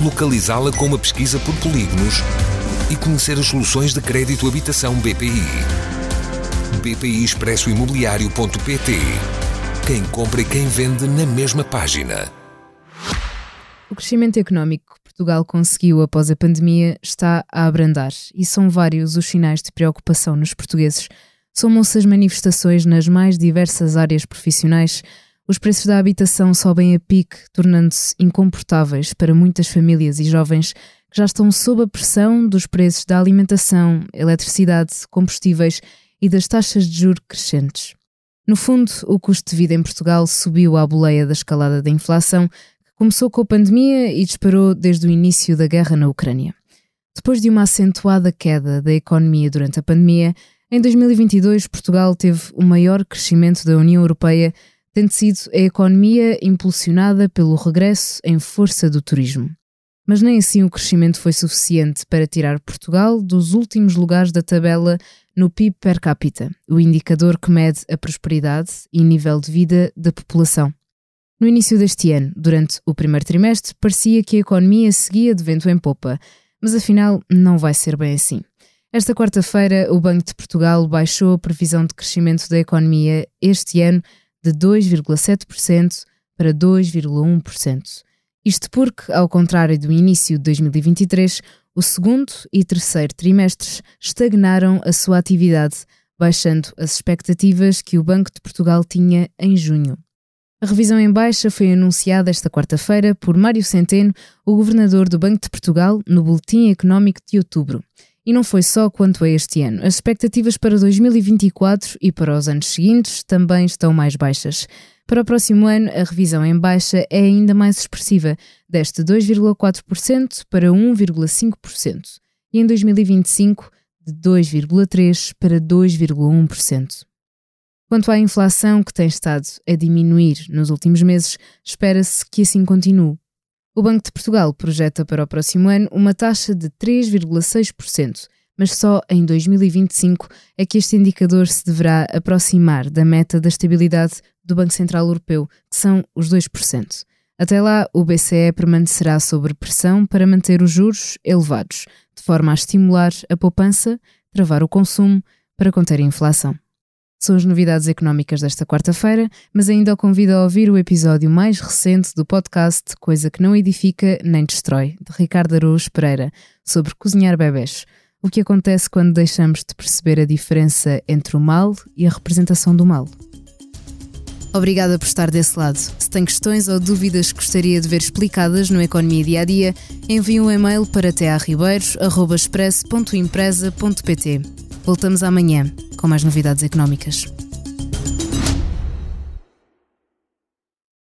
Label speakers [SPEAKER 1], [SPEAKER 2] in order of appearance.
[SPEAKER 1] localizá-la com uma pesquisa por polígonos e conhecer as soluções de crédito habitação BPI. BPI Expresso Imobiliário.pt Quem compra e quem vende na mesma página.
[SPEAKER 2] O crescimento económico que Portugal conseguiu após a pandemia está a abrandar e são vários os sinais de preocupação nos portugueses. Somam-se as manifestações nas mais diversas áreas profissionais os preços da habitação sobem a pique, tornando-se incomportáveis para muitas famílias e jovens que já estão sob a pressão dos preços da alimentação, eletricidade, combustíveis e das taxas de juros crescentes. No fundo, o custo de vida em Portugal subiu à boleia da escalada da inflação, que começou com a pandemia e disparou desde o início da guerra na Ucrânia. Depois de uma acentuada queda da economia durante a pandemia, em 2022 Portugal teve o maior crescimento da União Europeia tendo sido a economia impulsionada pelo regresso em força do turismo. Mas nem assim o crescimento foi suficiente para tirar Portugal dos últimos lugares da tabela no PIB per capita, o indicador que mede a prosperidade e nível de vida da população. No início deste ano, durante o primeiro trimestre, parecia que a economia seguia de vento em popa, mas afinal não vai ser bem assim. Esta quarta-feira, o Banco de Portugal baixou a previsão de crescimento da economia este ano de 2,7% para 2,1%. Isto porque, ao contrário do início de 2023, o segundo e terceiro trimestres estagnaram a sua atividade, baixando as expectativas que o Banco de Portugal tinha em junho. A revisão em baixa foi anunciada esta quarta-feira por Mário Centeno, o governador do Banco de Portugal, no Boletim Económico de outubro. E não foi só quanto a este ano. As expectativas para 2024 e para os anos seguintes também estão mais baixas. Para o próximo ano, a revisão em baixa é ainda mais expressiva, deste 2,4% para 1,5%, e em 2025, de 2,3% para 2,1%. Quanto à inflação, que tem estado a diminuir nos últimos meses, espera-se que assim continue. O Banco de Portugal projeta para o próximo ano uma taxa de 3,6%, mas só em 2025 é que este indicador se deverá aproximar da meta da estabilidade do Banco Central Europeu, que são os 2%. Até lá, o BCE permanecerá sob pressão para manter os juros elevados, de forma a estimular a poupança, travar o consumo para conter a inflação. São as novidades económicas desta quarta-feira, mas ainda o convido a ouvir o episódio mais recente do podcast Coisa que não edifica nem destrói, de Ricardo Araújo Pereira, sobre cozinhar bebés. O que acontece quando deixamos de perceber a diferença entre o mal e a representação do mal. Obrigada por estar desse lado. Se tem questões ou dúvidas que gostaria de ver explicadas no Economia Dia a Dia, envie um e-mail para tearribeiros.express.empresa.pt. Voltamos amanhã com mais novidades económicas.